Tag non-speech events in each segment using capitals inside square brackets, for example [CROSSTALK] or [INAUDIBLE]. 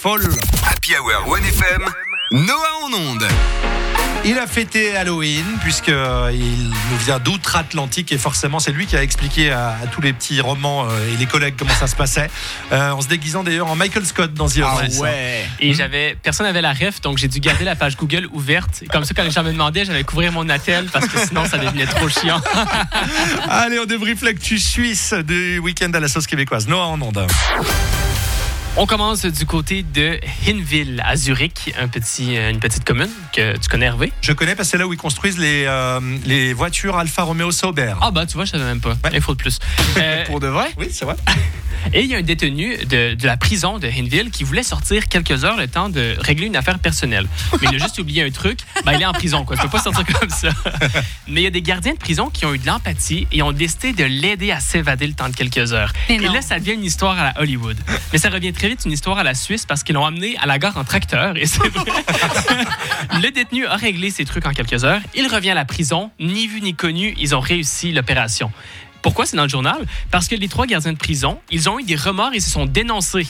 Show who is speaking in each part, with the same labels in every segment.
Speaker 1: Folle.
Speaker 2: Happy Hour 1FM, Noah en onde.
Speaker 1: Il a fêté Halloween puisque euh, il nous vient d'outre-Atlantique et forcément c'est lui qui a expliqué à, à tous les petits romans euh, et les collègues comment ça se passait euh, en se déguisant d'ailleurs en Michael Scott dans The Office.
Speaker 3: Et j'avais, personne n'avait la ref, donc j'ai dû garder la page Google ouverte. Et comme ça, quand les gens me demandaient, j'allais couvrir mon attel parce que sinon, ça devenait trop chiant. [LAUGHS]
Speaker 1: Allez, on débrief l'actu suisse du week-end à la sauce québécoise. Noah en onde.
Speaker 3: On commence du côté de Hinwil, à Zurich, un petit, euh, une petite commune que tu connais, Hervé?
Speaker 1: Je connais parce que c'est là où ils construisent les, euh, les voitures Alfa Romeo Sauber.
Speaker 3: Ah bah, tu vois, je savais même pas. Info de plus. Euh, [LAUGHS]
Speaker 1: Pour de vrai? Oui, c'est vrai. [LAUGHS]
Speaker 3: Et il y a un détenu de, de la prison de Hinville qui voulait sortir quelques heures le temps de régler une affaire personnelle. Mais il a juste oublié un truc. Ben, il est en prison, quoi. Je peux pas sortir comme ça. Mais il y a des gardiens de prison qui ont eu de l'empathie et ont décidé de l'aider à s'évader le temps de quelques heures.
Speaker 4: Mais
Speaker 3: et
Speaker 4: non.
Speaker 3: là, ça devient une histoire à la Hollywood. Mais ça revient très vite une histoire à la Suisse parce qu'ils l'ont amené à la gare en tracteur. Et c'est vrai. [LAUGHS] le détenu a réglé ses trucs en quelques heures. Il revient à la prison. Ni vu ni connu, ils ont réussi l'opération. Pourquoi c'est dans le journal? Parce que les trois gardiens de prison, ils ont eu des remords et se sont dénoncés.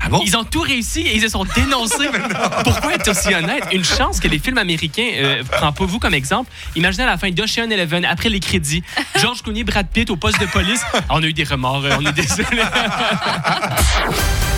Speaker 1: Ah bon?
Speaker 3: Ils ont tout réussi et ils se sont dénoncés. [LAUGHS] Pourquoi être aussi honnête? Une chance que les films américains, euh, prends pas vous comme exemple. Imaginez à la fin d'Ocean Eleven, après les crédits, George Clooney, Brad Pitt au poste de police. On a eu des remords, euh, on est désolé. [LAUGHS]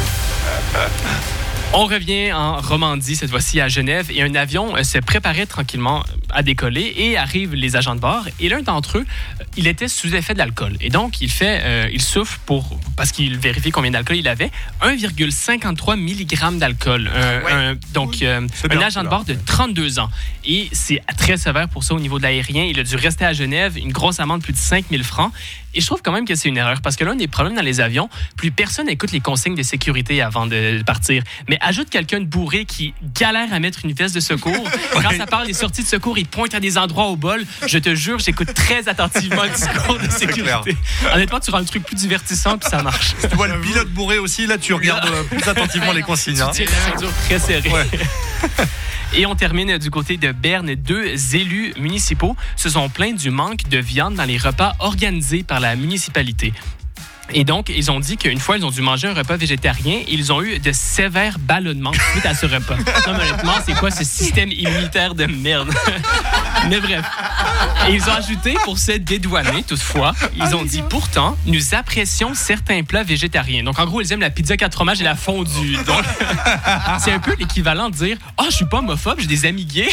Speaker 3: On revient en Romandie, cette fois-ci à Genève, et un avion euh, se préparait tranquillement à décoller et arrivent les agents de bord. Et l'un d'entre eux, euh, il était sous effet de l'alcool. Et donc, il fait, euh, il souffle pour, parce qu'il vérifie combien d'alcool il avait, 1,53 mg d'alcool. Un- donc, euh, un
Speaker 1: bien,
Speaker 3: agent de bord de 32 ans. Et c'est très sévère pour ça au niveau de l'aérien. Il a dû rester à Genève, une grosse amende de plus de 5000 francs. Et je trouve quand même que c'est une erreur parce que l'un des problèmes dans les avions, plus personne n'écoute les consignes de sécurité avant de partir. Mais ajoute quelqu'un de bourré qui galère à mettre une veste de secours. [LAUGHS] Quand ça parle des sorties de secours, il pointe à des endroits au bol. Je te jure, j'écoute très attentivement le discours de sécurité. Honnêtement, tu rends le truc plus divertissant puis ça marche.
Speaker 1: Tu vois le pilote bourré aussi, là tu regardes euh, plus attentivement les consignes. hein.
Speaker 3: Très.
Speaker 1: Ouais. [LAUGHS]
Speaker 3: Et on termine du côté de Berne. Deux élus municipaux se sont plaints du manque de viande dans les repas organisés par la municipalité. Et donc, ils ont dit qu'une fois, ils ont dû manger un repas végétarien. Ils ont eu de sévères ballonnements suite à ce repas. Non, honnêtement, c'est quoi ce système immunitaire de merde? [LAUGHS] mais bref. Et ils ont ajouté, pour se dédouaner, toutefois, ils ont dit pourtant, nous apprécions certains plats végétariens. Donc, en gros, ils aiment la pizza quatre fromages et la fondue. Donc, [LAUGHS] c'est un peu l'équivalent de dire Ah, je suis pas homophobe, j'ai des amis gays.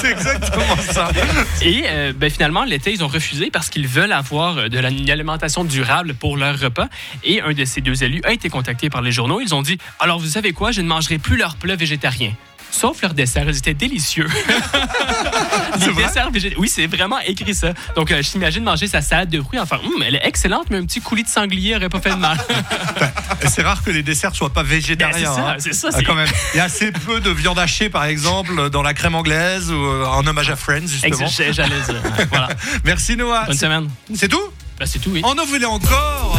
Speaker 1: c'est exactement ça. [LAUGHS]
Speaker 3: Et euh, ben, finalement, l'été, ils ont refusé parce qu'ils veulent avoir euh, de la- une alimentation durable pour leur repas. Et un de ces deux élus a été contacté par les journaux. Ils ont dit Alors, vous savez quoi? Je ne mangerai plus leurs plats végétariens. Sauf leurs desserts, ils étaient délicieux. [LAUGHS] Oui, c'est vraiment écrit ça. Donc, euh, je t'imagine manger sa salade de fruits. Enfin, Hum, elle est excellente, mais un petit coulis de sanglier aurait pas fait de mal. [LAUGHS]
Speaker 1: C'est rare que les desserts soient pas végétariens.
Speaker 3: Ben, c'est ça,
Speaker 1: hein.
Speaker 3: c'est ça,
Speaker 1: Ah,
Speaker 3: c'est-
Speaker 1: quand même. Il y a assez peu de viande hachée, par exemple, dans la crème anglaise ou euh, en hommage à Friends, justement.
Speaker 3: J'allais Voilà. [LAUGHS]
Speaker 1: Merci Noah.
Speaker 3: Bonne semaine.
Speaker 1: C'est tout?
Speaker 3: Ben, c'est tout, oui.
Speaker 1: On en voulait encore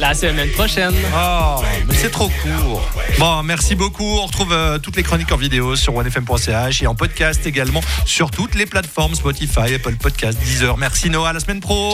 Speaker 3: La semaine prochaine.
Speaker 1: Oh, mais c'est trop court. Bon, merci beaucoup. On retrouve euh, toutes les chroniques en vidéo sur onefm.ch et en podcast également sur toutes les plateformes Spotify, Apple Podcast, Deezer. Merci Noah, la semaine pro.